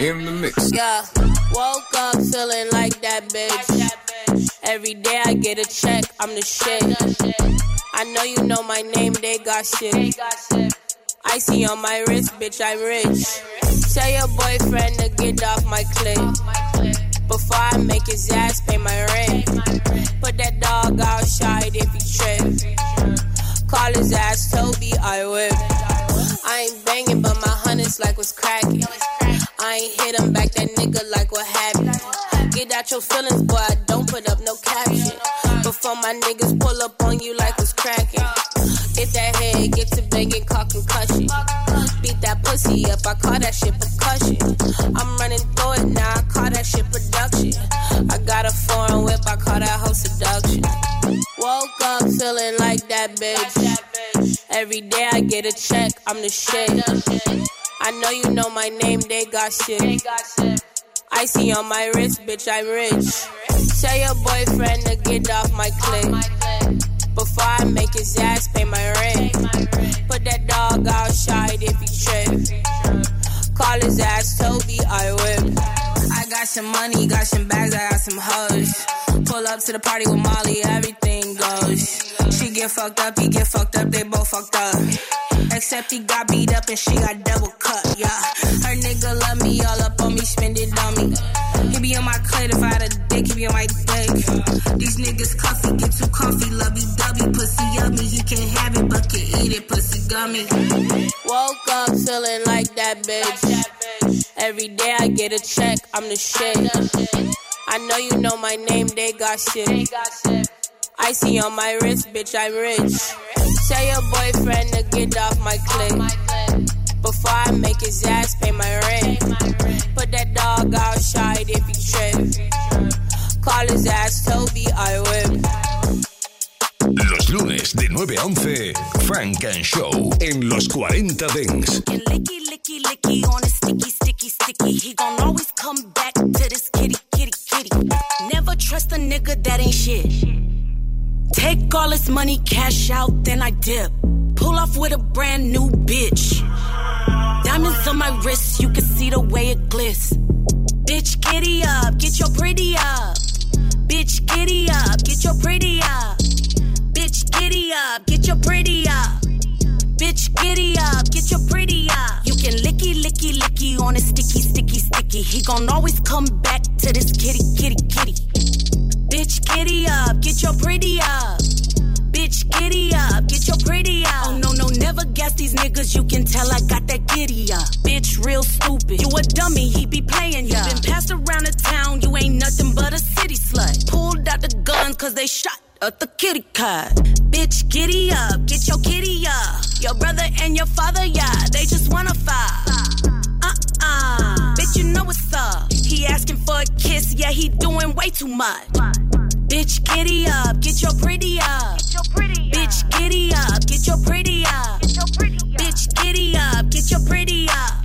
In the mix. Yeah, woke up feeling like that bitch. Every day I get a check, I'm the shit. I know you know my name, they got shit. I see on my wrist, bitch, I'm rich. Tell your boyfriend to get off my clip. Before I make his ass pay my rent. Put that dog outside if he trip. Call his ass Toby, I whip. I ain't banging, but my hunters like what's cracking. Ain't hit him back, that nigga like what happened. Get out your feelings, boy, I don't put up no caption. Before my niggas pull up on you like what's cracking. If that head get to banging, call concussion. Beat that pussy up, I call that shit percussion. I'm running through it now, I call that shit production. I got a foreign whip, I call that whole seduction. Woke up feeling like that bitch. Every day I get a check, I'm the shit. I know you know my name, they got shit. Icy on my wrist, bitch, I'm rich. Tell your boyfriend to get off my clip. Before I make his ass pay my rent. Put that dog outside if he trip. Call his ass Toby, I whip. I got some money, got some bags, I got some hoes. Pull up to the party with Molly, everything goes. She get fucked up, he get fucked up, they both fucked up. Except he got beat up and she got double cut, yeah. Her nigga love me, all up on me, spend it on me. He be on my clit if I had a dick, be on my dick. These niggas cuffy, get too comfy, lovey dovey, pussy yummy. He can't have it, but can eat it, pussy gummy. Woke up feeling like that bitch. Every day I get a check, I'm the shit. I know you know my name, they got shit. I see on my wrist, bitch, I'm rich. Tell your boyfriend to get off my clip. Before I make his ass pay my rent. Put that dog outside if he trip. Call his ass Toby, I whip. Los lunes de 9 a 11, Funk and Show en los 40 Dents. And licky, licky, licky on a sticky, sticky, sticky. He gon' always come back to this kitty, kitty, kitty. Never trust a nigga that ain't shit. Take all his money, cash out, then I dip. Pull off with a brand new bitch. Diamonds on my wrist, you can see the way it gliss. Bitch, giddy up, get your pretty up. Bitch, giddy up, get your pretty up. Bitch, giddy up, get your pretty up. Bitch, giddy up, get your pretty up. You can licky, licky, licky on a sticky, sticky, sticky. He gon' always come back to this kitty, kitty, kitty. Bitch, giddy up, get your pretty up. Bitch, giddy up, get your pretty up. Oh no, no, never guess these niggas. You can tell I got that giddy up. Bitch, real stupid. You a dummy, he be playing ya. Been passed around the town, you ain't nothing but a city slut. Pulled out the gun cause they shot at the kitty cat. Bitch, giddy up, get your kitty up. Your brother and your father, yeah, they just wanna fight. Uh-uh, bitch, you know what's up. He asking for a kiss, yeah, he doing way too much. Bitch, giddy up, get your pretty up. Bitch, giddy up, get your pretty up. Bitch, giddy up, get your pretty up.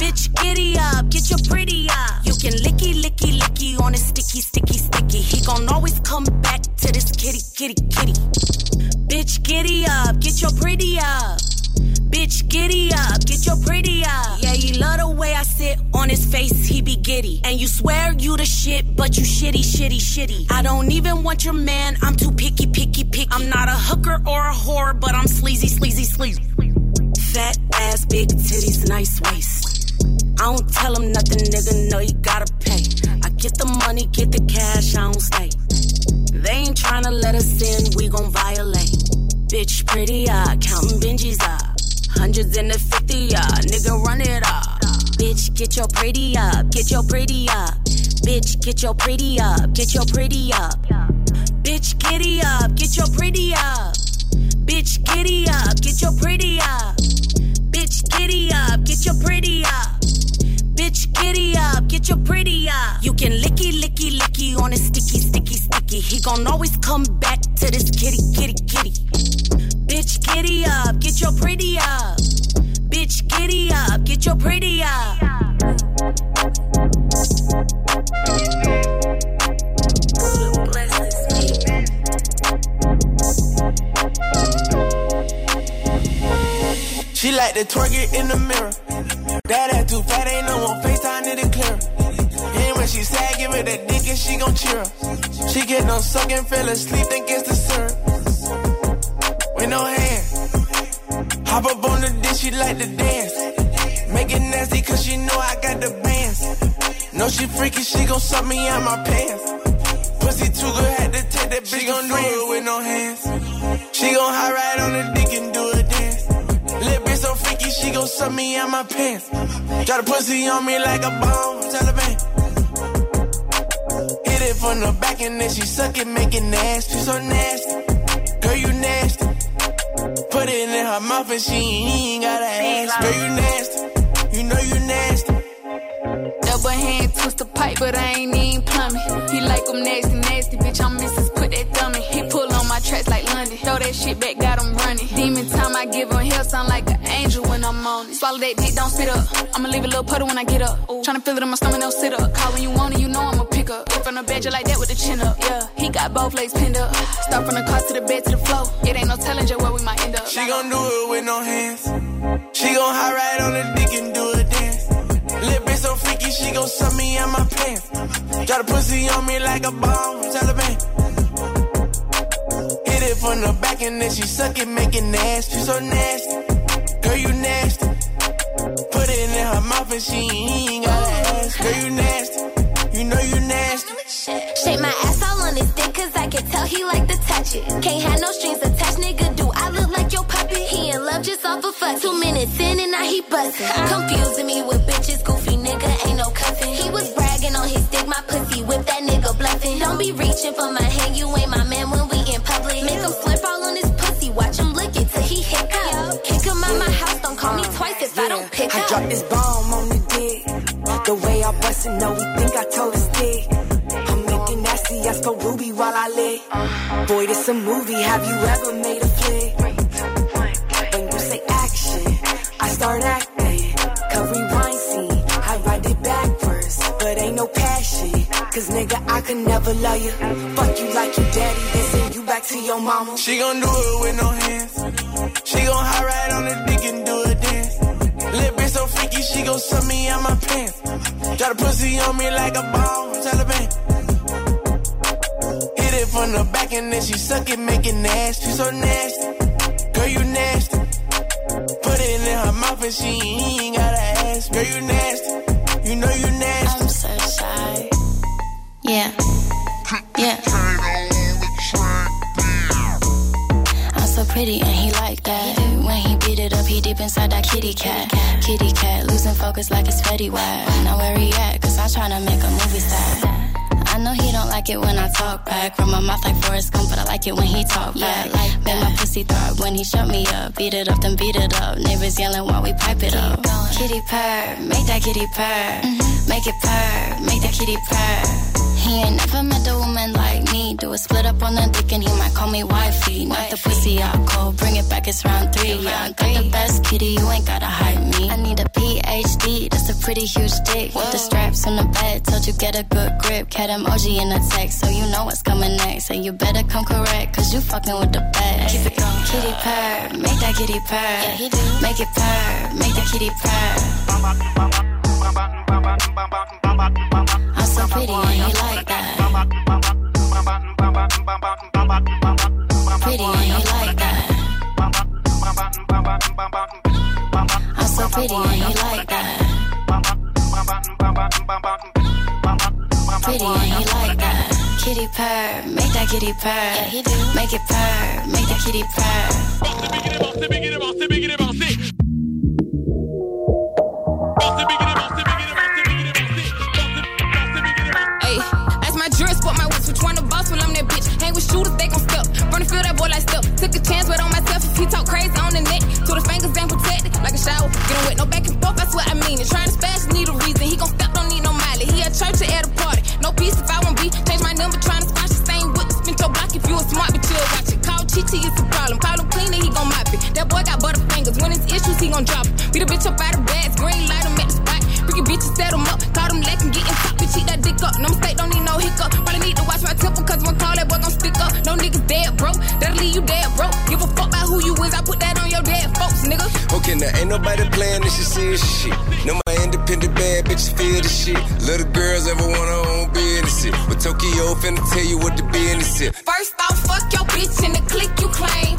Bitch, giddy up, get your pretty up. You can licky, licky, licky on a sticky, sticky, sticky. He gon' always come back to this kitty, kitty, kitty. Bitch, giddy up, get your pretty up. Bitch, giddy up, get your pretty up. And you swear you the shit, but you shitty, shitty, shitty. I don't even want your man, I'm too picky, picky, picky. I'm not a hooker or a whore, but I'm sleazy, sleazy, sleazy. Fat ass, big titties, nice waist. I don't tell him nothing, nigga, know you gotta pay. I get the money, get the cash, I don't stay. They ain't tryna let us in, we gon' violate. Bitch, pretty, uh, counting Benjis, uh. Hundreds in the 50, yeah, nigga, run it up. Bitch, get your pretty up, get your pretty up. Bitch, get your pretty up, get your pretty up. Bitch, giddy up, get your pretty up. Bitch, giddy up, get your pretty up. Bitch, giddy up, get your pretty up. Bitch, giddy up, get your pretty up. You can licky, licky, licky on a sticky, sticky, sticky. He gon' always come back to this kitty, kitty, kitty. Bitch, giddy up, get your pretty up bitch, giddy up, get your pretty up. She like to twerk it in the mirror. That ass too fat, ain't no one FaceTime it and clear. And when she sad, give her that dick and she gon' cheer. She get no sucking, fell asleep, think it's the syrup. With no hands. Hop up on the dish, she like to dance. Make it nasty, cause she know I got the bands. Know she freaky, she gon' suck me out my pants. Pussy too good, had to take that bitch. She gon' do it with no hands. She gon' high ride on the dick and do a dance. Little bitch so freaky, she gon' suck me out my pants. Got a pussy on me like a bomb, Taliban. Hit it from the back and then she suck it, make it nasty. So nasty, girl you nasty. It in her mouth and she ain't gotta ask. Girl you nasty, you know you nasty. Double hand twist the pipe, but I ain't even plumbing. He like them nasty, nasty, bitch. I'm Mrs. Put that dummy. He pull on my tracks like London. Throw that shit back, got him running. Demon time, I give him hell, sound like an angel when I'm on it. Swallow that dick, don't spit up. I'ma leave a little puddle when I get up. Tryna feel it in my stomach, no sit up. Call when you want pick up. From bed, just like that with the chin up. Yeah, he got both legs pinned up. Start from the car to the bed to the floor. It ain't no telling just where we might end up. She gon' do it with no hands. She gon' high ride on the dick and do a dance. Little bitch so freaky, she gon' suck me out my pants. Got a pussy on me like a bomb, Taliban. Hit it from the back and then she suck it, make it nasty. So nasty, girl you nasty. Put it in her mouth and she ain't gotta ask. Girl you nasty, Shake my ass all on his dick, cause I can tell he like to touch it. Can't have no strings attached, nigga. Do I look like your puppet? He in love just off a fuck. Two minutes in and now he bustin'. Confusing me with bitches, goofy nigga, ain't no cuffin'. He was bragging on his dick, my pussy whip that nigga bluffing. Don't be reaching for my hand, you ain't my man when we in public. Make him all on his pussy, watch him lick it till he hiccup. Kick him out my house, don't call me twice if I don't pick I up. dropped this bomb on the dick. The way I bust it, no, we think I told his dick. I go Ruby while I lick. Boy, this a movie, have you ever made a flick? When you say action, I start acting. Cause rewind scene, I write it backwards. But ain't no passion, cause nigga, I could never love you. Fuck you like your daddy, then send you back to your mama. She gon' do it with no hands. She gon' high ride on the dick and do a dance. Little bitch so freaky, she gon' suck me out my pants. Got a pussy on me like a bomb, Taliban. Hit it the back and then she suck it, make it nasty. So nasty, girl you nasty. Put it in her mouth and she ain't gotta ask. Girl you nasty, you know you nasty. I'm so shy. Yeah. Yeah. I'm so pretty and he like that. When he beat it up, he deep inside that kitty cat. Kitty cat, losing focus like it's Fetty Wap. Now where he at? Cause I'm tryna make a movie star. I know he don't like it when I talk back. From my mouth like Forrest Gump, but I like it when he talk back. Like Make my pussy throb when he shut me up. Beat it up, then beat it up. Neighbors yelling while we pipe it up. Kitty purr, make that kitty purr. Mm-hmm. Make it purr, make that kitty purr. He ain't never met a woman like. Do a split up on the dick and he might call me wifey. Knock the pussy out cold, bring it back, it's round three. Yeah, I got the best kitty, you ain't gotta hide me. I need a PhD, that's a pretty huge dick. With the straps on the bed, told you get a good grip. Cat emoji in the text, so you know what's coming next. And you better come correct, cause you fucking with the best. Keep it going. Kitty purr, make that kitty purr. Yeah, he do. Make it purr, make the kitty purr. I'm so pretty and he like that. Pretty and he like that. I'm so pretty and he like that. Pretty and he like that. Kitty purr, make that kitty purr. he do Make it purr, make the kitty purr. Boy like step. Took a chance, but on myself. If he talk crazy on the neck, to the fingers ain't protected. Like a shower, get him wet, no back and forth. That's what I mean. And trying to spaz need a reason. He gon' step, don't need no miley. He at church or at a party. No peace if I won't be. Change my number, trying to squash the same with spin your block. If you a smart, but you'll watch it. Call Chi it's a problem. Call him cleaner, he gon' mop it. That boy got butterfingers. When it's issues, he gon' drop it. Beat a bitch up out of bags, green light him at the spot. Freaky bitches set him up. Call them and getting top. Bitch, eat that dick up. No mistake, don't need no hiccup. Bro. That'll leave you dead, bro. Give a fuck about who you is. I put that on your dead folks, nigga. Okay, now ain't nobody playing this serious shit. No, my independent bad bitches feel the shit. Little girls ever want her own business. But Tokyo finna tell you what the business is. First off, fuck your bitch in the click you claim.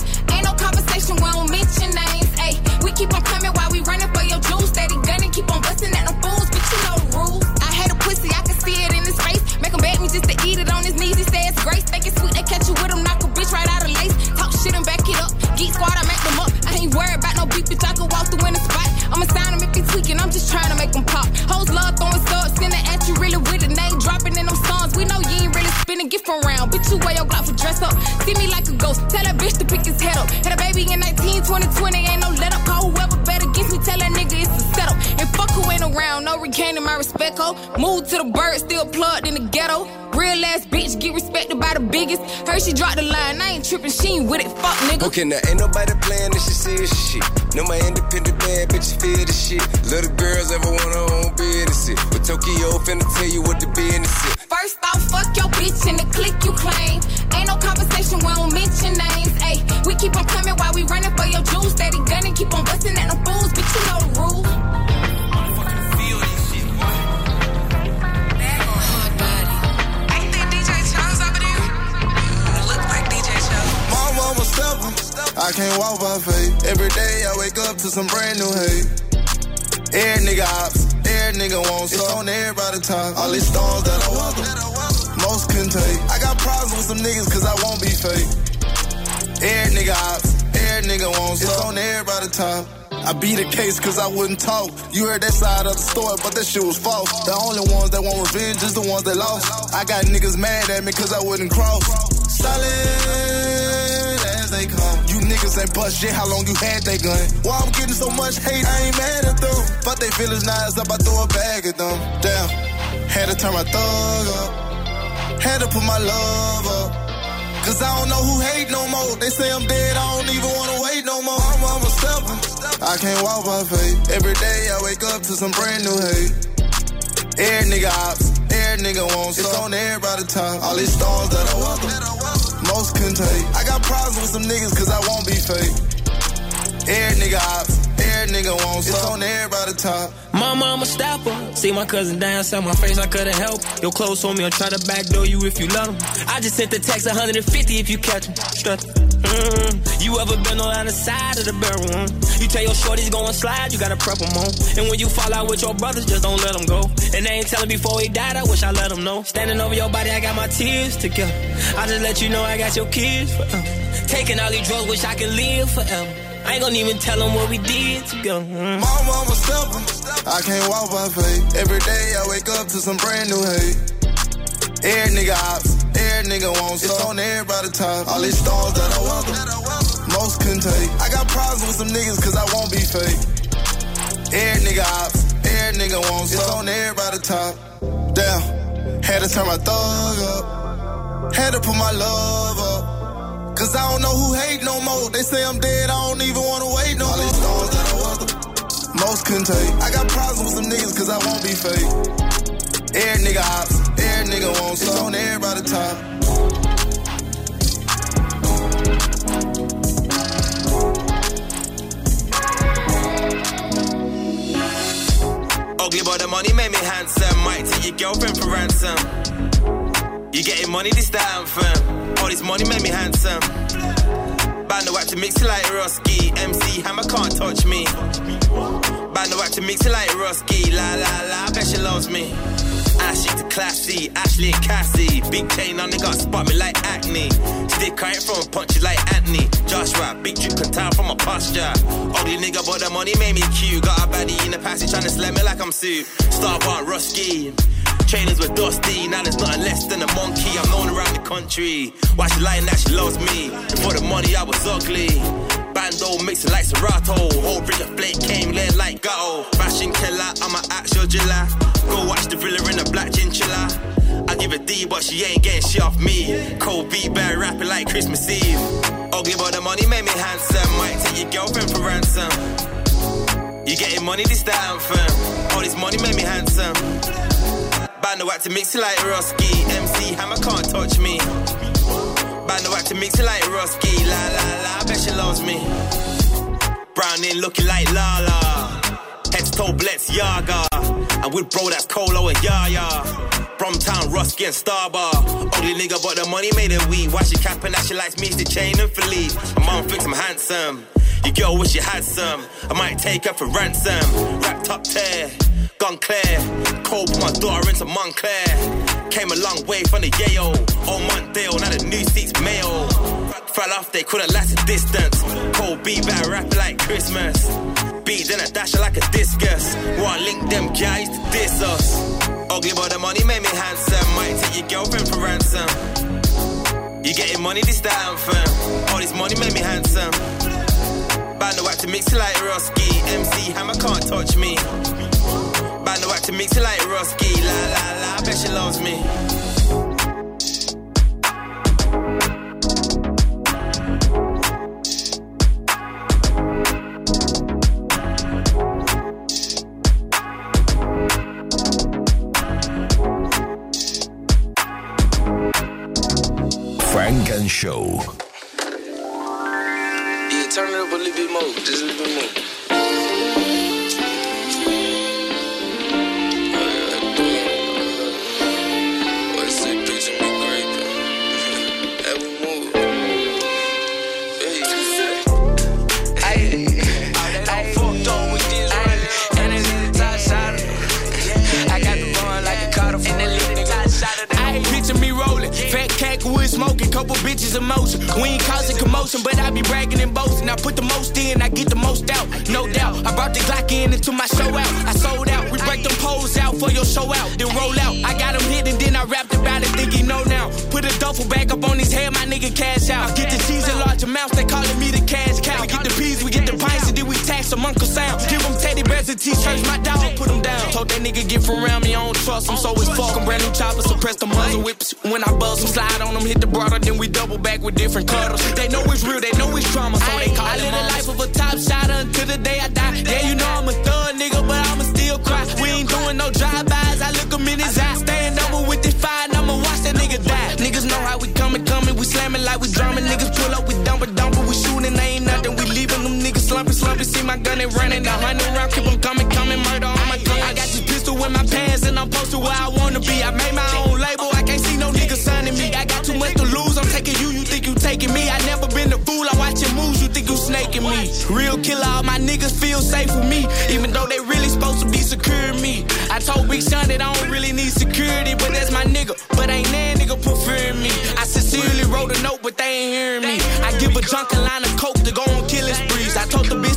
You wear your Glock for dress up. See me like a ghost, tell that bitch to pick his head up. Had a baby in 19, 2020, ain't no regaining my respect, ho. Move to the bird, still plugged in the ghetto. Real ass bitch, get respected by the biggest. Heard she dropped the line, I ain't tripping, she ain't with it, fuck nigga. Okay, now ain't nobody playing this shit serious shit. No, my independent bad bitches feel the shit. Little girls ever want her own business. But Tokyo finna tell you what the business is. First off, fuck your bitch in the click you claim. Ain't no conversation, we don't mention names. Ayy, we keep on coming while we running for your juice. Steady gunning, keep on busting at the can't walk by faith. Every day I wake up to some brand new hate. Every nigga ops, every nigga wants It's on everybody time. All these stars that I welcome, most can take. I got problems with some niggas cause I won't be fake. Every nigga ops, every nigga wants It's on everybody time. I beat a case cause I wouldn't talk. You heard that side of the story, but that shit was false. The only ones that want revenge is the ones that lost. I got niggas mad at me cause I wouldn't cross. Solid as they come. Niggas ain't bust shit, how long you had that gun? Why I'm getting so much hate, I ain't mad at them. Fuck they feelings, now it's up, I throw a bag at them. Damn, had to turn my thug up. Had to put my love up. Cause I don't know who hate no more. They say I'm dead, I don't even wanna wait no more. I'm, I'm a stepper. I can't walk by faith. Every day I wake up to some brand new hate. Every nigga ops, every nigga wants It's on everybody time. All these stars that I welcome, most can take. I got problems with some niggas cause I won't be fake. Every nigga ops, every nigga wants It's on everybody time. My mama stepper. See my cousin dance on my face, I couldn't help. Your clothes on me, I'll try to backdoor you if you love him. I just sent the text 150 if you catch him. Strut. Mm. You ever been on the other side of the barrel? Mm. You tell your shorties going slide, you gotta prep them on. And when you fall out with your brothers, just don't let them go. And they ain't telling before he died, I wish I let them know. Standing over your body, I got my tears together. I just let you know I got your kids forever. Taking all these drugs, wish I could live forever. I ain't gonna even tell them what we did together. Mm. My mama stepper. I can't walk by faith. Every day I wake up to some brand new hate. Every nigga ops, every nigga wants It's on everybody top. All these stars that I welcome, most can take. I got problems with some niggas cause I won't be fake. Every nigga ops, every nigga wants It's on everybody top. Damn, had to turn my thug up. Had to put my love up. Cause I don't know who hate no more. They say I'm dead, I don't even wanna wait no more. All these stars that I welcome, most can take. I got problems with some niggas cause I won't be fake. Every nigga ops, every nigga wants It's on everybody time. Ugly but the money made me handsome. Might take your girlfriend for ransom. You getting money, this the anthem. All this money made me handsome. Band the to mix it like Rusky. MC Hammer can't touch me. Band the to mix it like Rusky. La la la, I bet she loves me. Ashley to classy, Ashley and Cassie. Big chain on, they got spot me like acne. Stick ain't from punches like Anthony. Joshua, big drip can tell from a posture. Ugly nigga, but the money made me cute. Got a baddie in the passage trying to slam me like I'm soup. Star bar Rusky. Trainers were dusty, now there's nothing less than a monkey. I'm known around the country. Why she lying that she loves me? For the money, I was ugly. Bando mixing like Serato. Whole bridge of flake came laying like ghetto. Fashion killer, I'm an actual jiller. Go watch the villa in a black chinchilla. I give a D, but she ain't getting shit off me. Cold beat, bad rapping like Christmas Eve. Ugly, but the money made me handsome. Might take your girlfriend for ransom. You getting money, this the anthem. All this money made me handsome. Band the to mix it like Rusky. MC Hammer can't touch me. Band the to mix it like Rusky. La la la, I bet she loves me. Browning looking like Lala. Head to toe Yaga. And with bro that's Colo and Yaya. Bromtown, Rusky and Starbar. Only nigga, but the money made it weed. Why she capping that she likes me, she chain and Philippe. My mom thinks I'm handsome. Your girl wish you had some. I might take her for ransom. Wrapped up tear, gun clear. Cold put my daughter into Montclair. Came a long way from the Yale. Old Montdale, now the new seats mail. Fell off, they couldn't last a distance. Cold beat back rapping like Christmas. Beat then I dash like a discus. Wanna link them guys to diss us. Ugly but the money made me handsome. Might take your girlfriend for ransom. You getting money this time, fam. All this money made me handsome. Band the wax to mix it like Roski. MC Hammer can't touch me. Band the wax to mix it like Roski. La la la, I bet she loves me. Funk and Show. turn it up a little bit more, just a little bit more. Wood smoking, couple bitches in motion. We ain't causing commotion, but I be bragging and boasting. I put the most in, I get the most out, no doubt. I brought the Glock in into my show out. I sold out, we break them poles out for your show out, then roll out. I got him hit and then I rapped about it, think he know now. Put a duffel bag up on his head, my nigga cash out. I Get the cheese in large amounts, they calling me the cash cow. We get the peas, we get the pints, and then we tax them Uncle Sam. Give them teddy bears and t-shirts, my dog put them down. Told that nigga get from around me, I don't trust him, so it's fuck. Brand new chopper, suppress the muzzle whips. When I buzz them, slide on them, hit the broader, then we double back with different cuddles. They know it's real, they know it's drama, so they call I live the life of a top shot until the day I die. Yeah, you know I'm a thug nigga, but I'ma still cry. We ain't doing no drive-bys, I look him in his eye. Staying over with this fire, and I'ma watch that nigga die. Niggas know how we coming, coming, we slamming like we drumming. Niggas pull up, we dump it, dump it, we shooting, they ain't nothing. We leaving them niggas slumping, slumping. See my gun and running, the hundred round, keep them coming, coming, murder on my gun. I got this pistol in my pants, and I'm posted where I wanna be. I made my own me. Real killer, all my niggas feel safe with me, even though they really supposed to be securing me. I told Big Sean that I don't really need security, but that's my nigga. But ain't that nigga preferring me. I sincerely wrote a note, but they ain't hearing me. I give a drunk a line of coke to go on killing sprees. I told the bitch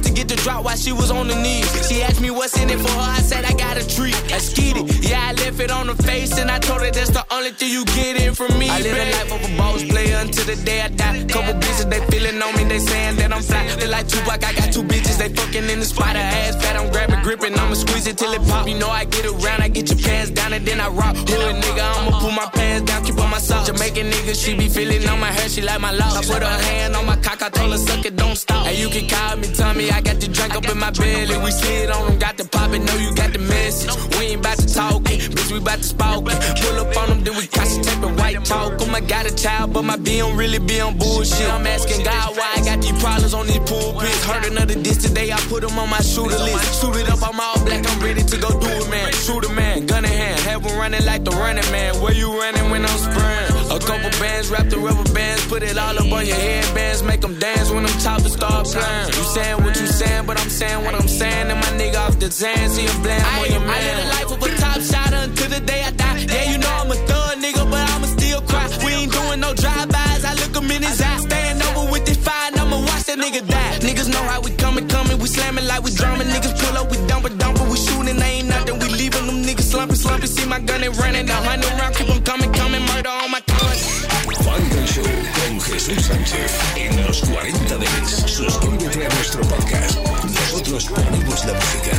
drop while she was on the knees. She asked me what's in it for her, I said I got a treat. I skied it, yeah, I left it on the face, and I told her that's the only thing you get in from me. I live a life of a boss player until the day I die. Couple bitches, they feeling on me, they saying that I'm fly. They like Tupac, I got two bitches, they fucking in the spot. Her ass fat, I'm grabbing, gripping, I'ma squeeze it till it pop. You know I get around, I get your pants down, and then I rock. Hood nigga, I'ma pull my pants down, keep on my socks. Jamaican nigga, she be feeling on my hair, she like my locks. I put her hand on my cock, I told her suck it, don't stop. Hey, you can call me, tell me I got the drink up in my belly. We slid on them, got the poppin', know you got the message. We ain't about to talk it, bitch, we about to spout it. Pull up on them, then we concentrate the white talk. Um, I got a child, but my B don't really be on bullshit. I'm asking God why I got these problems on these pulpits. Heard another diss today, I put them on my shooter list. Shoot it up, I'm all black, I'm ready to go do it, man. Shoot a man, gun in hand, have running like the running man. Where you running when I'm spraying? A couple bands, wrapped in rubber bands, put it all up on your headbands, make them dance when them choppers start playing. You saying what you saying, but I'm saying what I'm saying, and my nigga off the Zan, see him bland, I'm on your man. I live the life of a top shot until the day I die. Yeah, you know I'm a thug nigga, but I'ma still cry. We ain't doing no drive-bys, I look him in his eye. Staying over with this fire, and I'ma watch that nigga die. Niggas know how we coming, coming, we slamming like we drumming. Niggas pull up, we dump it, dump it, we shooting, ain't nothing. We leaving them niggas slumping, slumping. See my gun and running, the hundred round, keep them coming, coming, murder on my Jesús Sánchez en los 40 Dents. Suscríbete a nuestro podcast. Nosotros ponemos la música.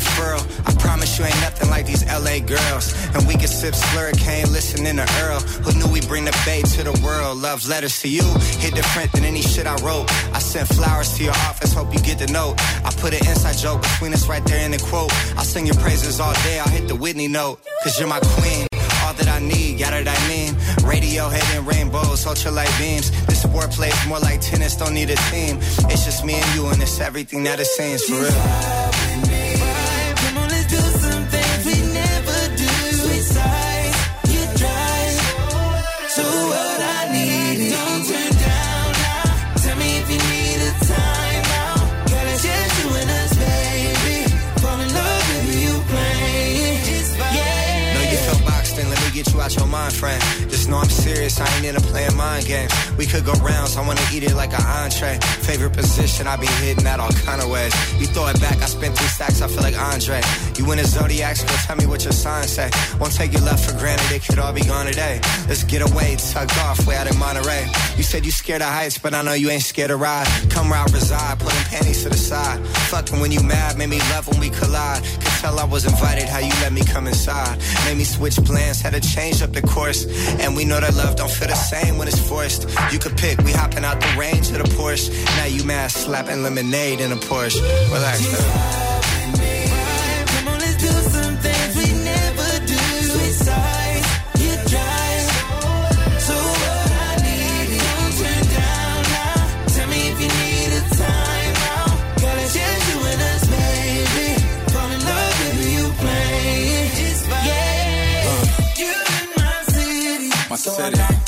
Furl. I promise you ain't nothing like these LA girls. And And we can sip slurricane, listening to Earl. Who knew we bring the bay to the world? Love letters to you, hit different than any shit I wrote. I sent flowers to your office, hope you get the note. I put an inside joke between us right there in the quote. I'll sing your praises all day, I'll hit the Whitney note. Cause you're my queen all that I need, got it, I mean. Radio hitting rainbows, ultralight beams. This sport plays more like tennis, don't need a team. It's just me and you, and it's everything that it seems for real. Serious, I ain't into playing mind games. We could go rounds, I wanna eat it like an entree. Favorite position, I be hitting that all kind of ways. You throw it back, I spent three stacks, I feel like Andre. You in a zodiac, so tell me what your sign say. Won't take your love for granted, it could all be gone today. Let's get away, tucked off, way out in Monterey. You said you scared of heights, but I know you ain't scared to ride. Come round, reside, putting panties to the side. Fucking when you mad, made me love when we collide. Could tell I was invited, how you let me come inside. Made me switch plans, had to change up the course. And we know that love don't feel the same when it's forced. You could pick, we hopping out the range of the Porsche. Now you mad, slapping lemonade in a Porsche. Relax. said it.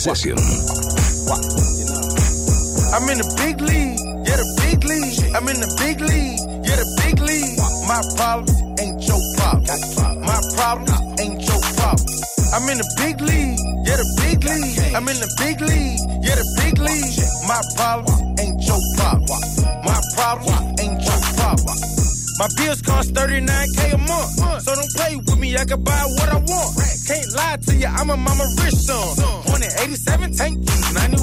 Session. I'm in the big league, yeah, the big league. I'm in the big league, yeah, the big league. My problems ain't your problems. My problems ain't your problems. I'm in the big league, yeah, the big league. I'm in the big league, yeah, the big league. My problems ain't your problems. My problems. My bills cost 39k a month. So don't play with me, I can buy what I want. Can't lie to you, I'm a mama rich son. Born in 87, tank 91.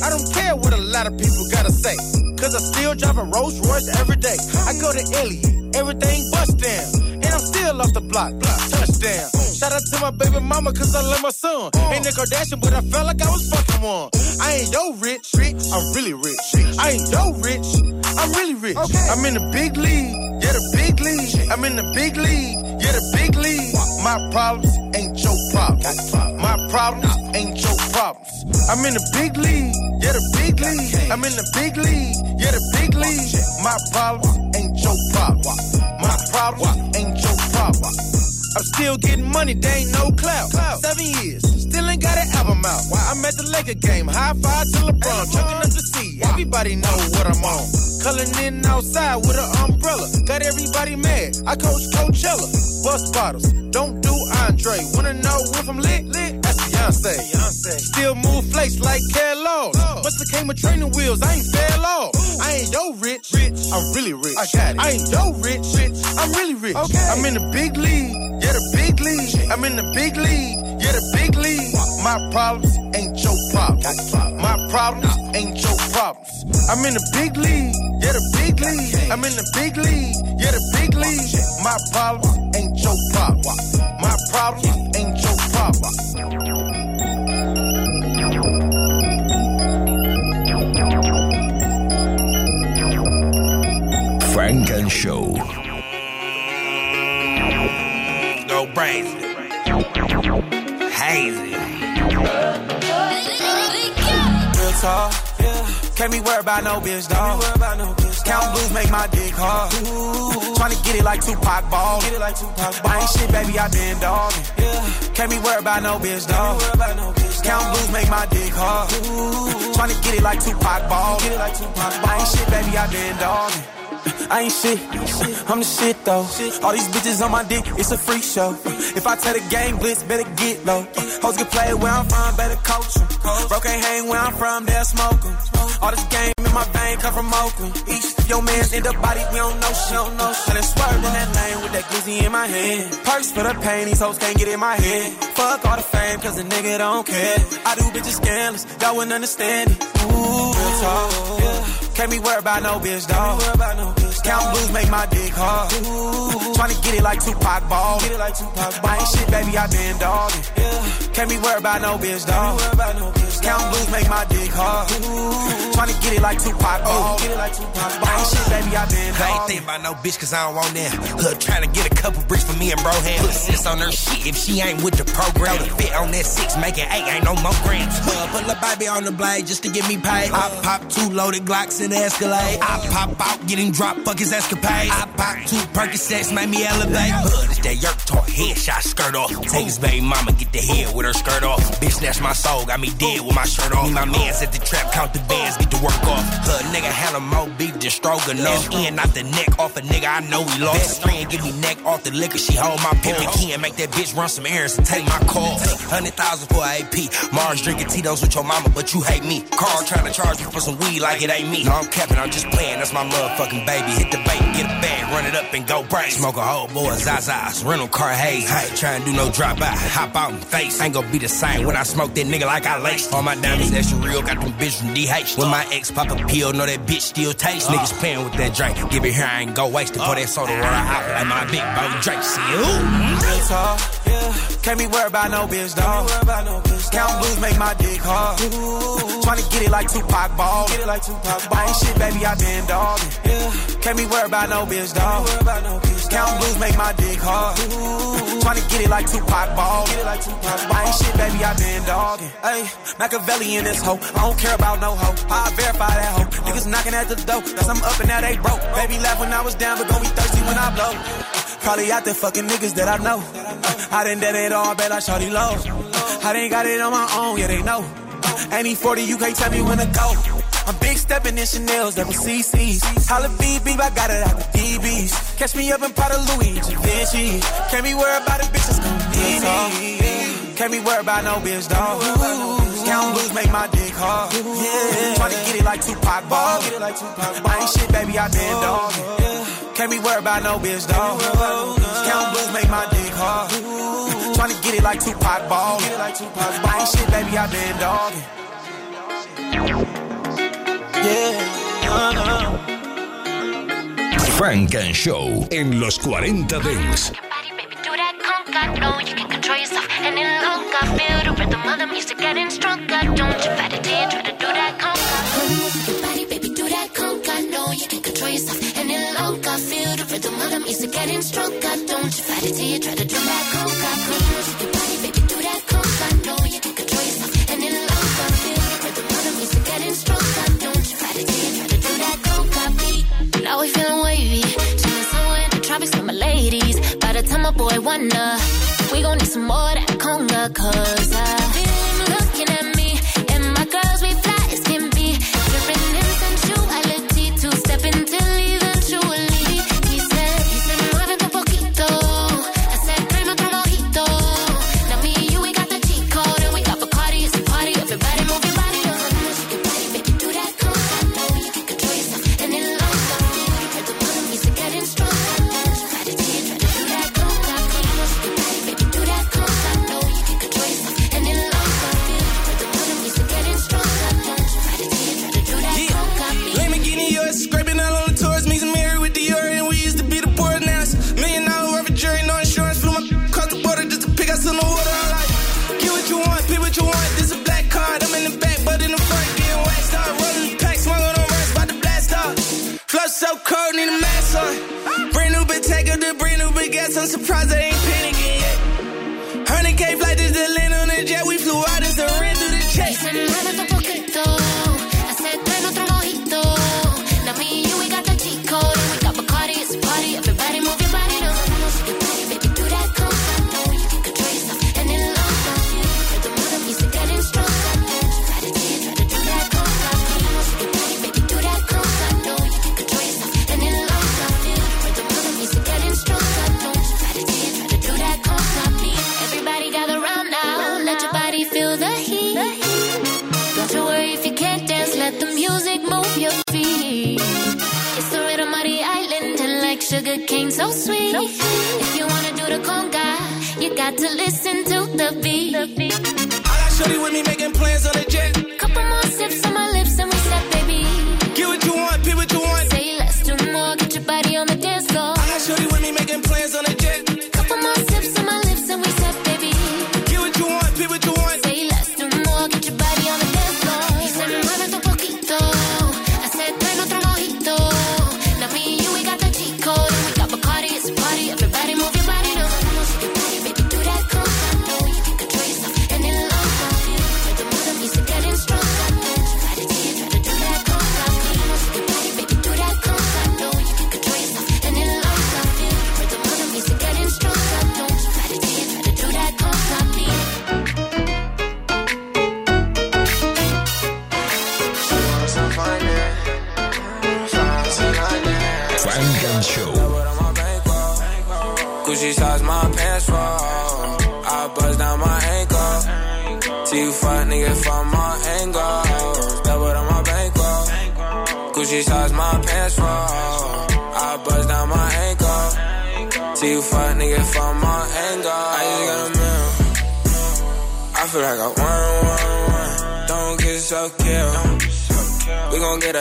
I don't care what a lot of people gotta say. Cause I still drive a Rolls Royce every day. I go to Elliot, everything bust down. And I'm still off the block, touchdown. Shout out to my baby mama, cause I love my son. Ain't Nick Kardashian, but I felt like I was fucking one. I ain't yo rich, rich, I'm really rich. I ain't yo rich, I'm really rich. I'm in the big league, yeah, the big league. I'm in the big league, yeah, the big league. My problems ain't your problems. My problems ain't your problems. I'm in the big league, yeah, the big league. I'm in the big league, yeah, the big league. My problems ain't your problems. My problems ain't your problems. I'm still getting money, they ain't no clout. Seven years, still ain't got an album out. I'm at the Laker game, high five to LeBron, chucking up the sea. Everybody know what I'm on. Culling in outside with an umbrella, got everybody mad. I coach Coachella, bust bottles, don't do Andre. Wanna know if I'm lit? Lit. Beyonce. Beyonce. Still move flakes like Kellogg's. Oh. Must have came with training wheels, I ain't fell off. I ain't yo rich, rich. I'm really rich. I got it. I ain't yo rich, rich. I'm really rich. Okay. I'm in the big league, yeah, the big league. I'm in the big league, yeah, the big league. My problems ain't your problems. My problems ain't your problems. I'm in the big league, yeah, the big league. I'm in the big league, yeah, the big league. My problems ain't your problems. My problems ain't your problems. Funk Show. Go crazy. Hazy. Real talk. Can't be worried about no bitch, dog. Count blues make my dick hard. Tryna get it like Tupac ball. Get it like Tupac ball. I ain't shit, baby, I been dogging. Can't be worried about no bitch, dog. Count blues make my dick hard. Tryna get it like Tupac ball. Get it like Tupac ball. I ain't shit, baby, I been dogging. I ain't shit, I'm the shit though. All these bitches on my dick, it's a free show. If I tell the game blitz, better get low. Hoes can play where I'm from, better coach them. Bro can't hang where I'm from, they'll smoke. All this game in my vein come from Oakland. East, your man's in the body, we don't know shit, don't know shit. And swerved in that lane with that glizzy in my hand. Purse for the pain, these hoes can't get in my head. Fuck all the fame, cause a nigga don't care. I do bitches scandalous, y'all wouldn't understand it. Ooh, talk. Can't be worried about no bitch, dog. Count blues make my dick hard. Tryna get it like Tupac ball. Get it like Tupac ball. I ain't shit, baby, I been dogging. Can't be worried about no bitch, dog. Count blues make my dick hard. Tryna get it like Tupac ball. Get it like Tupac ball. I ain't shit, baby, I been dogging. Oh, I ain't thinking about no bitch cause I don't want that. Hood trying to get a couple bricks for me and bro hand. Put sis on her shit if she ain't with the program. The fit on that six, make it eight, ain't no more grams. Well, put a baby on the blade just to get me paid. I pop two loaded Glocks in the Escalade. I pop out, getting dropped, fuck his escapade. I pop two Percocets, make me elevate. Hood is that yerk talk, headshot, skirt off. Take his baby mama, get the head with her skirt off. Bitch, snatch my soul, got me dead with my shirt off. Me, my mans at the trap, count the bands, get the work off. Hood nigga handle more beef than stroganoff. In, out the neck off a nigga, I know he lost. Best friend give me neck off the liquor, she hold my pimpin' uh-huh. key and make that bitch run some errands and take my call. Hundred thousand for a AP. Mars drinking Tito's with your mama, but you hate me. Carl trying to charge me for some weed like it ain't me. No, I'm capping, I'm just playing. That's my motherfucking baby. Hit the bait, get a bag, run it up and go break. Smoke a whole boy, Zaza's, rental car haze. I ain't trying to do no drop by, hop out and face. Ain't gonna be the same when I smoke that nigga like I laced. All my diamonds extra real, got them bitch from DH. When my ex pop a pill, know that bitch still taste. Niggas playing with that drink. Give it here, I ain't go waste. Pour that soda water out like my big bro Drake. See you. Real talk, yeah. Can't be worried about no bitch, dog. Count blues make my dick hard. Tryna get it like Tupac ball. Get it like Tupac ball. I ain't shit, baby, I been dogging. Yeah. Can't be worried about no bitch, dog. Count blues make my dick hard. Tryna get it like Tupac ball. Get it like Tupac ball. I ain't shit, baby, I been dogging. Hey, Machiavelli in this hoe. I don't care about no hoe. I verify that hoe. Niggas knocking at the door. Cause I'm up and now they broke. Baby laugh when I was down, but gon' be thirsty when I blow. Probably out there fucking niggas that I know. I done done it all, bet I shorty low. I done got it on my own, yeah, they know. Ain't he 40, you can't tell me when to go. I'm big stepping in Chanel's, double CC's. Holla BB, I got it out the DBs. Catch me up in Prada Louis, Givenchy. Can't be worried about a bitch that's gon'. Can't be worried about no bitch, dog. Count blues make my dick hard. Yeah. Tryna get it like Tupac ball. I ain't shit, baby, I been dogging. Can't be worried about no bitch, dog. Count blues make my dick hard. Tryna get it like Tupac ball. I ain't shit, baby, I been dogging. Yeah, uh-huh. Funk and Show en los 40 Dents. Do that conga, no, you can control yourself any longer. Feel the rhythm of the music getting stronger. Don't you fight it till you try to do that any longer. Feel the rhythm of the music getting stronger. Don't you fight it till you try to do that conga. Move your body, baby, do that conga. No, you can control yourself any longer. Feel the rhythm of the music getting stronger. Don't you fight it till you try to do that conga beat. Now we feeling wavy, chilling somewhere in the tropics with my ladies. By the time my boy wonder, we gon' need some more that conga, cause I sugar cane so sweet. If you wanna do the conga, you got to listen to the beat. I got Shorty with me making plans on the jet.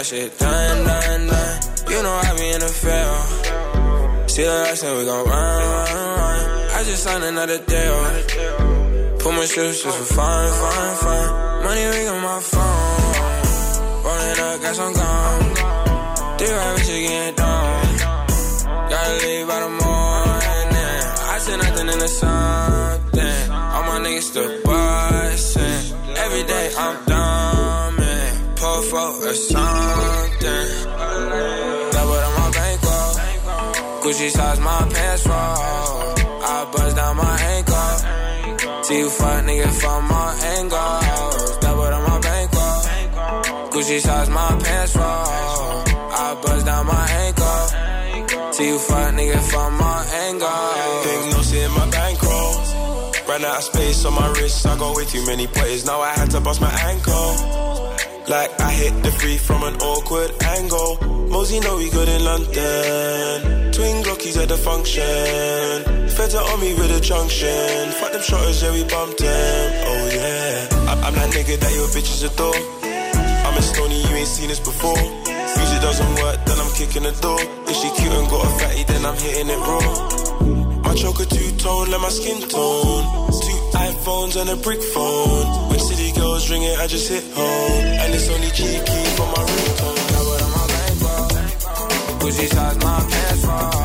Shit done, done, done. You know I be in the field. See the rest and we gon' run, run, run. I just signed another deal. Put my shoes just for fun, fun, fun. Money ring on my phone. Rolling up, got some gone. Think I should get done. Gotta leave by the morning. Or something. Double on my bankroll. Gucci size my pants fall. I buzz down my ankle. See you fuck nigga from my angle. Double on my bankroll. Gucci size my pants fall. I buzz down my ankle. See you fuck nigga from my angle. Big no see in my bankroll. Ran out of space on my wrist. I got way too many plays. Now I had to bust my ankle. Like I hit the free from an awkward angle. Mosey know we good in London. Twin Glockies at the function. Feds on me with a junction. Fuck them shotters, yeah, we bumped them. Oh yeah. I- I'm that nigga that your bitches adore. I'm a stony, you ain't seen this before. Music doesn't work, then I'm kicking the door. If she cute and got a fatty, then I'm hitting it raw. My choker two tone, like my skin tone. Two iPhones and a brick phone. When city girls ring it, I just hit home. And it's only cheeky for my ringtone. Double on my bankroll. Gucci size my pants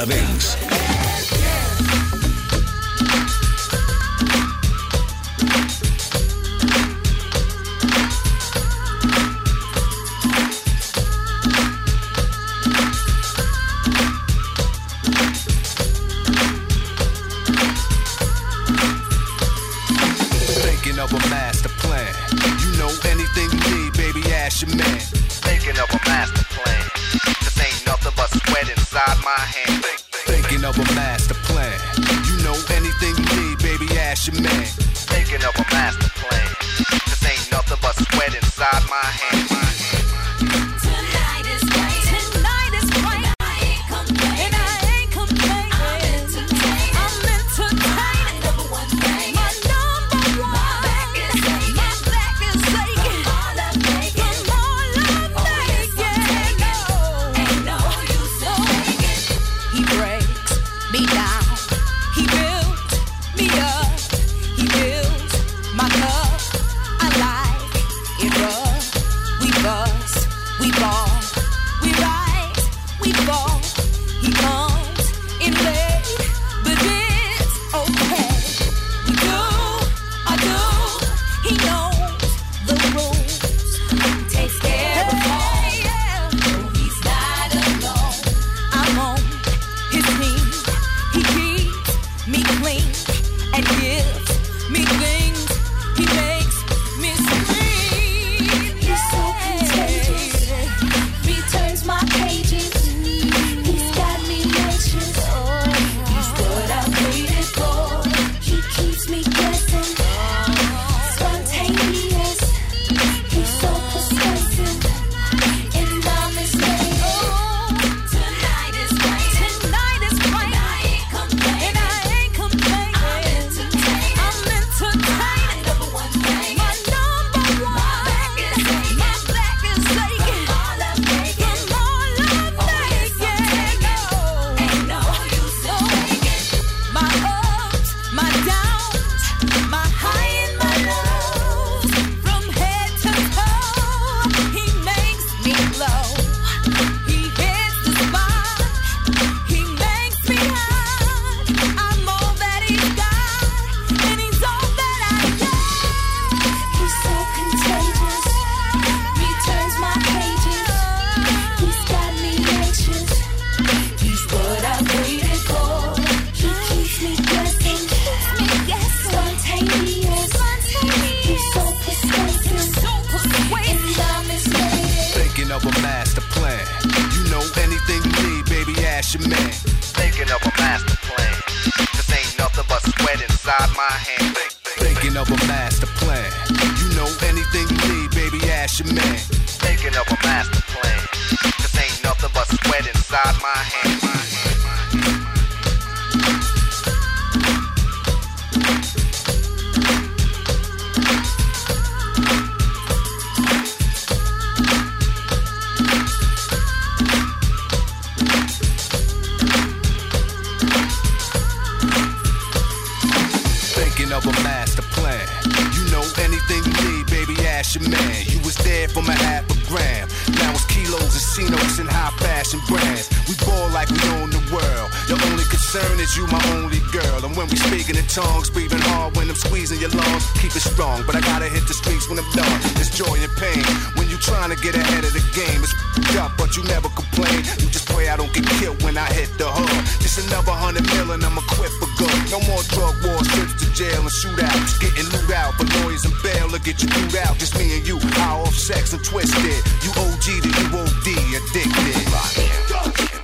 The Banks. strong, but I gotta hit the streets when I'm done. It's joy and pain when you trying to get ahead of the game. It's up, but you never complain. You just pray I don't get killed when I hit the hood. Just another hundred million, I'm equipped for good. No more drug wars, trips to jail and shootouts. Getting loot out, for lawyers and bail to get you boot out. Just me and you, high off sex and twisted. You OG to you OD, addicted. Lock in.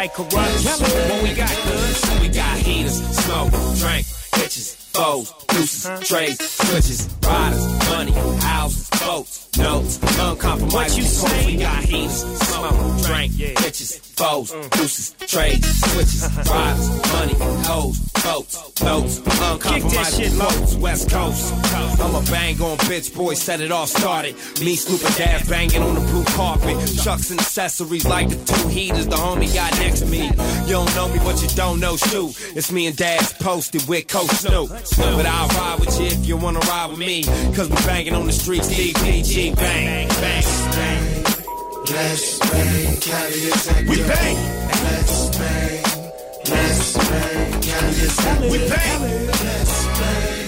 Hey, Kurupt. What we got, good? We got heaters, smoke, drink, bitches, foes, deuces, trades, switches, riders, money, houses, boats, notes, uncompromising. What you say? We got heaters, smoke, drink, bitches, foes, deuces, trades, switches, riders, money, hoes, boats, notes, uncompromising. Boats, West Coast. I'm a bang on bitch, boy, set it all started. Me, Snoop and Daz banging on the blue carpet. Chucks and accessories like the two heaters the homie got next to me. You don't know me, but you don't know Snoop. It's me and Daz's posted with Coach Snoop. But I'll ride with you if you wanna ride with me. Cause we banging on the streets, DPG, bang, bang, bang. Let's bang, is active. We bang. Let's bang. Let's bang, is active. We bang. Let's bang.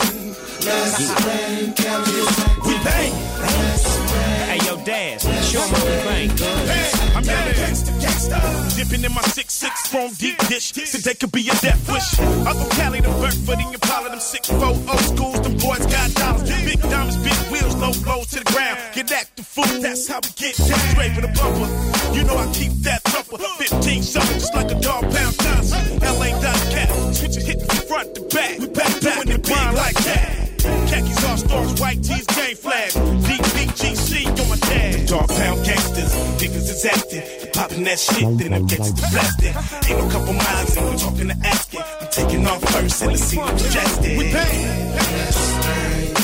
Let's bang, is active. We bang. Let's bang. Hey, yo, Daz, show 'em how we bang, good. Hey, I'm down gangsta, gangsta. Dipping in my 6-6 from deep dish. Today could be a death wish. I'm from Cali to Burford and Impala, them sick four old schools. Them boys got dollars. Big diamonds, big wheels, low blows to the ground. Get that the fool. That's how we get down. Straight for the bumper. You know I keep that thumper. 15 something, just like a dog pound Johnson. LA dot cap. Switch it, hit from front to back. We back, doing the grind like that. Khakis all stars, white tees, game flag. DPGC on my tag. Dog pound gangsters, niggas is acting. Popping that shit, then I'm gangsta blasting. Ain't no couple miles, and we're talking to asking. I'm taking off first, and the scene congested. We bang. Let's bang.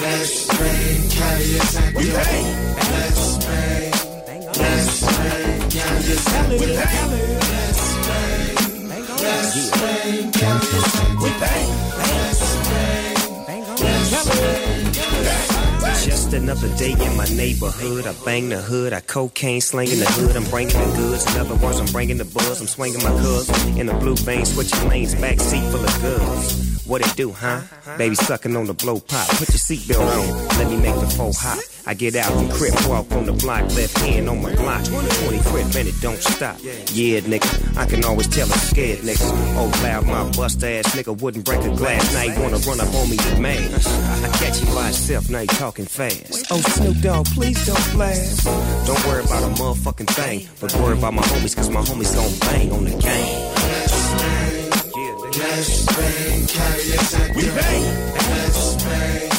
Let's bang, Cali is active. We bang. Let's bang. Let's bang, Cali is active. We bang. Let's bang. Let's bang, Cali is active. We bang. Just another day in my neighborhood. I bang the hood, I cocaine slanging the hood. I'm bringing the goods. In other words, I'm bringing the buzz. I'm swinging my cuz in the blue vein, switching lanes, back seat full of goods. What it do, huh? Baby sucking on the blow pop. Put your seatbelt on. Let me make the four hot. I get out and crip walk on the block, left hand on my block. 20 crip minute, don't stop. Yeah, nigga, I can always tell I'm scared, nigga. Oh, loud, my bust ass nigga wouldn't break a glass. Now you wanna run up on me, mad. I catch you by itself, now you talking fast. Oh, Snoop Dogg, please don't blast. Don't worry about a motherfucking thing, but worry about my homies, cause my homies gon' bang on the game. Let's bang, Cali is active. We bang. Let's bang.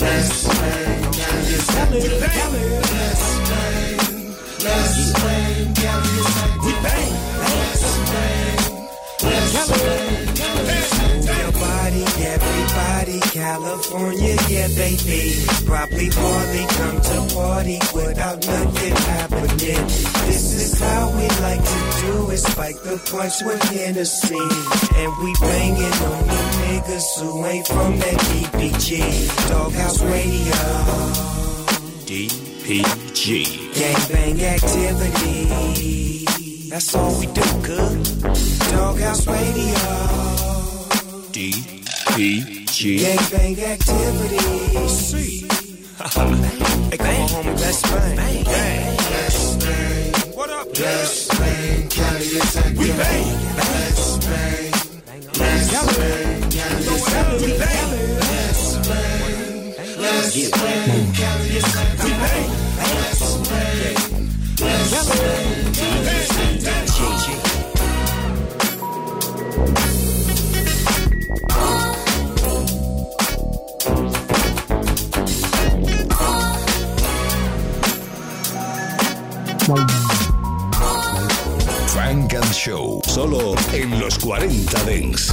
Let's bang, Cali is active. We bang. Let's bang. Let's bang, Cali is active. We bang. Let's bang. Let's bang, Cali is active. Your everybody, California, yeah, baby. Probably hardly come to party without nothing happening. This is how we like to do it. Spike the punch with Hennessy. And we banging on the niggas who ain't from that DPG. Doghouse Radio. DPG. Gangbang activity. That's all we do, good. Doghouse Radio. DPG. Gangbang activity. See. hey, come on, homie, let's bang. Bang, bang. Let's bang. What up? Let's bang, Cali is active. We bang. Let's bang. Let's bang, Cali is active. We bang. Let's bang. Let's bang, Cali is active. We bang. Let's bang. Let's bang, Solo en los 40 Dents.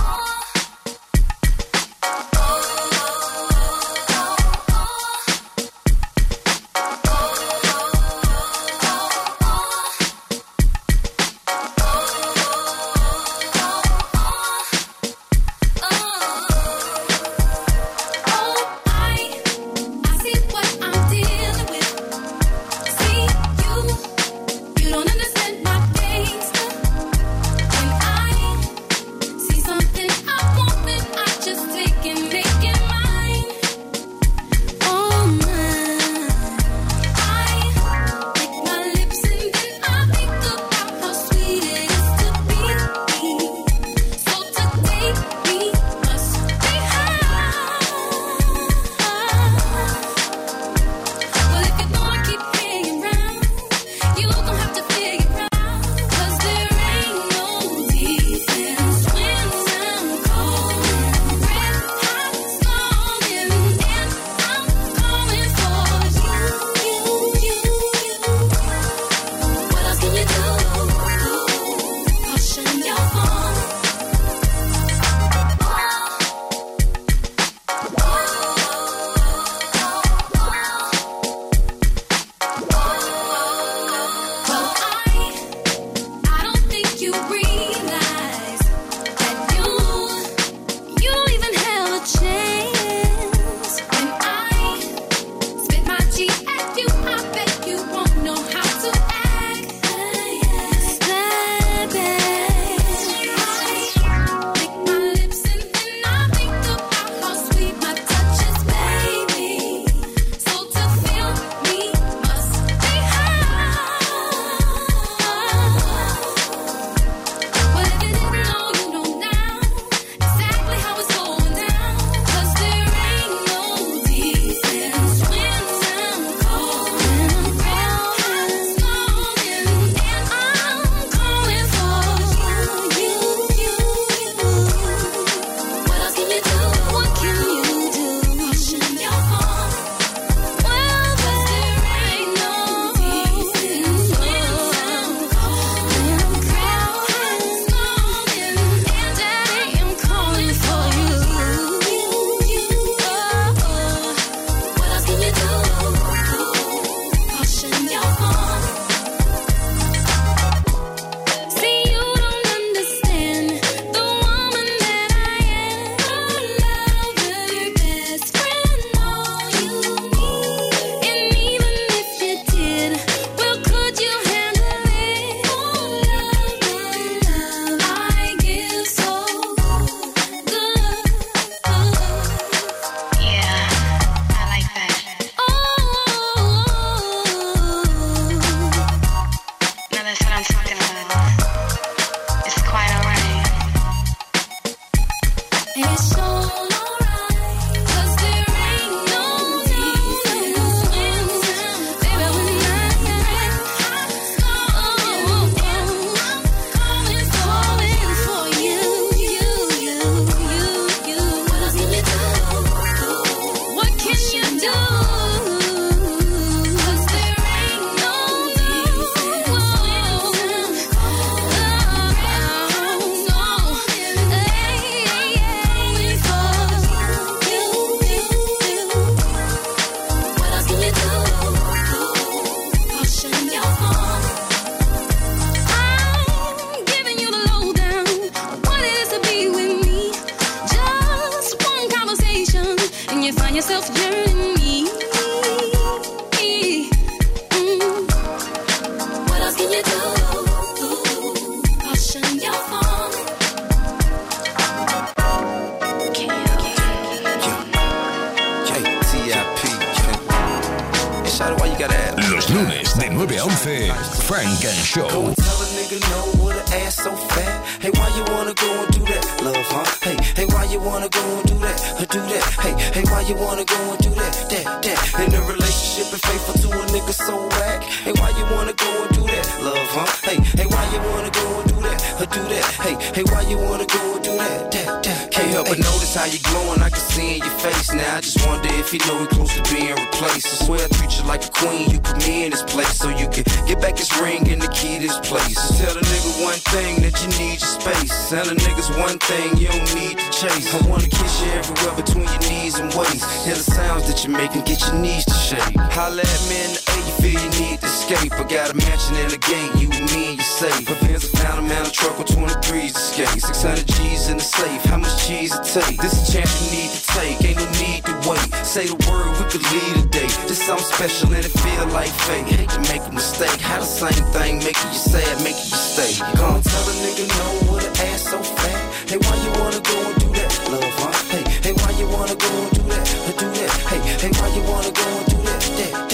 Say the word, we could leave today. Just something special and it feel like fate. Hate to make a mistake. How the same thing making you sad, making you stay. Gonna tell a nigga no with an ass so fat. Hey, why you wanna go and do that, love, huh? Hey, hey, why you wanna go and do that, do that? Hey, hey, why you wanna go and do that, that?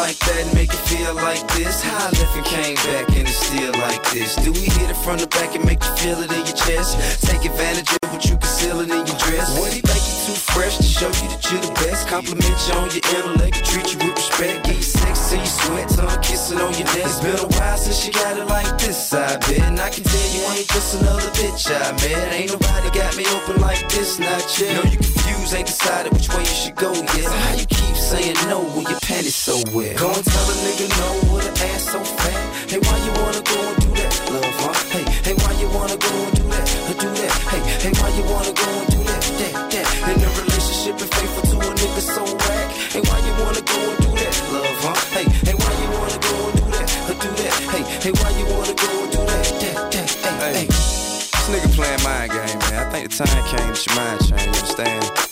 like that and make it feel like this? How I left and came back and it's still like this. Do we hit it from the back and make you feel it in your chest? Take advantage of what you concealing in your dress. What he make you too fresh to show you that you're the best? Compliment you on your intellect, treat you with respect, get you sex till you sweat, tongue kissing on your neck. It's been a while since you got it like this, I bet. And I can tell you ain't just another bitch I bet. Ain't nobody got me open like this, not yet. No, you confused, ain't decided which way you should go yet. So how you keep saying no when your panties so wet? Go and tell a nigga no with an ass so fat. Hey, why you wanna go and do that, love, huh? Hey, hey, why you wanna go and do that, or do that? Hey, hey, why you wanna go and do that, that, that? In a relationship and faithful to a nigga so whack. Hey, why you wanna go and do that, love, huh? Hey, hey, why you wanna go and do that, or do that? Hey, hey, why you wanna go and do that, that, that? Hey, hey. This nigga playing mind game, man. I think the time came that your mind change, you understand?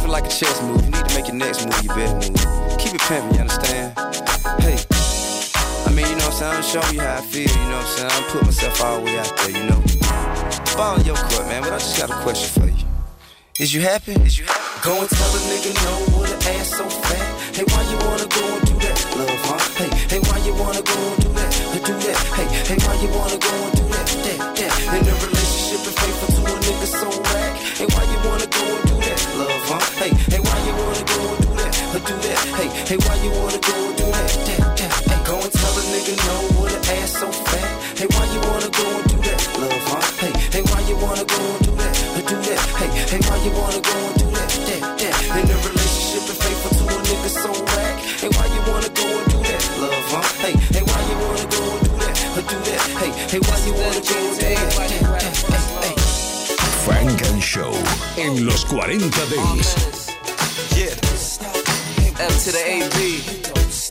Life is like a chess move. You need to make your next move your best move. Keep it pimping, you understand? Hey, I mean, you know what I'm saying? I'm showing you how I feel, you know what I'm saying? I'm putting myself all the way out there, you know? In your court, man, but I just got a question for you. Is you happy? Is you happy? Go and tell a nigga no with an ass so fat. Hey, why you wanna go and do that, love, huh? Hey, hey, why you wanna go and do that, do that? Hey, hey, why you wanna go and do that, that, that? In a relationship and faithful to a nigga so whack. Hey, why you wanna go and do that, that, that? Go and tell a nigga no with an ass so fat. Hey, why you wanna go and do that, love, huh? Hey, hey, why you wanna go and do that, or do that? Hey, hey, why you wanna go and do that, that, that? In a relationship and faithful to a nigga so whack. Hey, why you wanna go and do that, love, huh? Hey, hey, why you wanna go and do that, or do that? Hey, hey, why you wanna go and do that. Funk and Show en los 40 Dance. To the AB. It's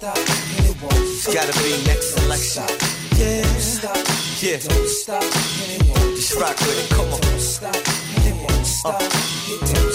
gotta be next selection. Yeah. Yeah. Just rock with it. Come on. Uh.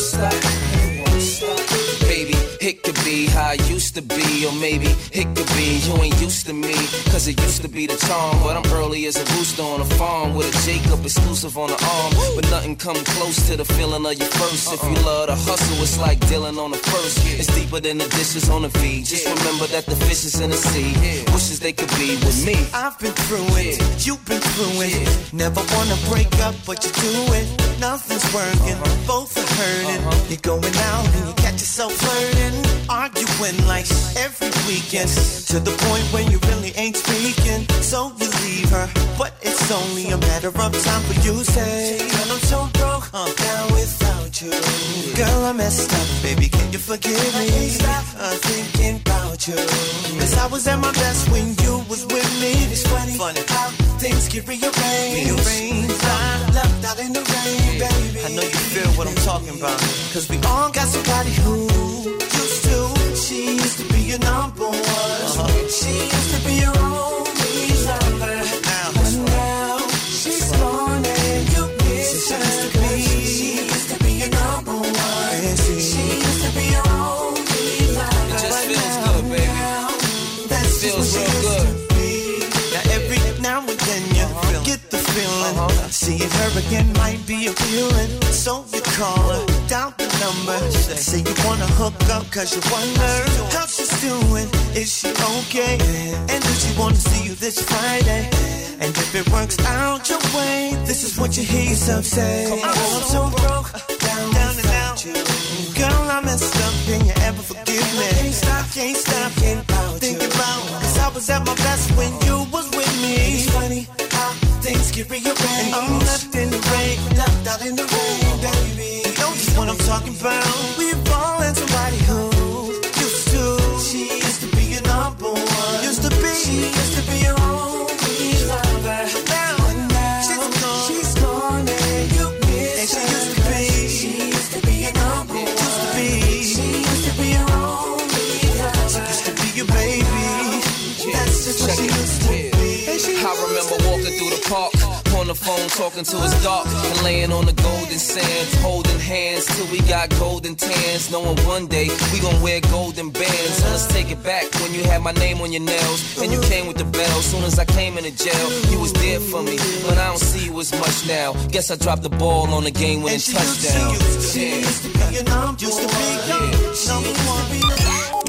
Could be how I used to be, or maybe it could be you ain't used to me. Cause it used to be the charm, but I'm early as a rooster on a farm with a Jacob exclusive on the arm. But nothing come close to the feeling of your first. If you love to hustle, it's like dealing on the first. It's deeper than the dishes on the feed. Just remember that the fish is in the sea. Wishes they could be with me. I've been through it, you've been through it. Never wanna break up, but you do it. Nothing's working, both are hurting. Uh-huh. You're going out and you catch yourself flirting, arguing like every weekend. To the point where you really ain't speaking. So you leave her, but it's only a matter of time for you to say, Girl, I'm so broke, I'm down without you. Girl, I messed up, baby, can you forgive me? I stop uh, thinking about you. Cause I was at my best when you was with me. It's funny, funny how things get rearranged. rearranged. I'm left out in the rain, baby. I know you feel what I'm talking about. Cause we all got somebody who. She used to be your number one. She used to be your only lover. Now, but now she's gone and you miss her. She used to be your number one. She used to be your only lover. It just But feels now, good, baby. now, That's just Feels what she real used good. to be. Now every now and then you uh-huh. get the feeling uh-huh. Seeing her again might be appealing number Say you wanna hook up cause you wonder How she's doing, is she okay? And does she wanna see you this Friday? And if it works out your way This is what you hear yourself say oh, I'm so broke, down, down and out. Girl, I messed up, can you ever forgive me? Can't stop, can't stop, can't about thinking about Cause I was at my best when you was with me. It's funny how things get rearranged. And I'm left in the rain, left out in the rain, baby. You know just what I'm talking about. We've all somebody who used to She used to be your number one. Used to be She used to be your phone talking to his dark and laying on the golden sands, holding hands till we got golden tans. Knowing one day we gon' wear golden bands. So let's take it back when you had my name on your nails and you came with the bell. Soon as I came into jail, you was there for me, but I don't see you as much now. Guess I dropped the ball on the game winning touchdown.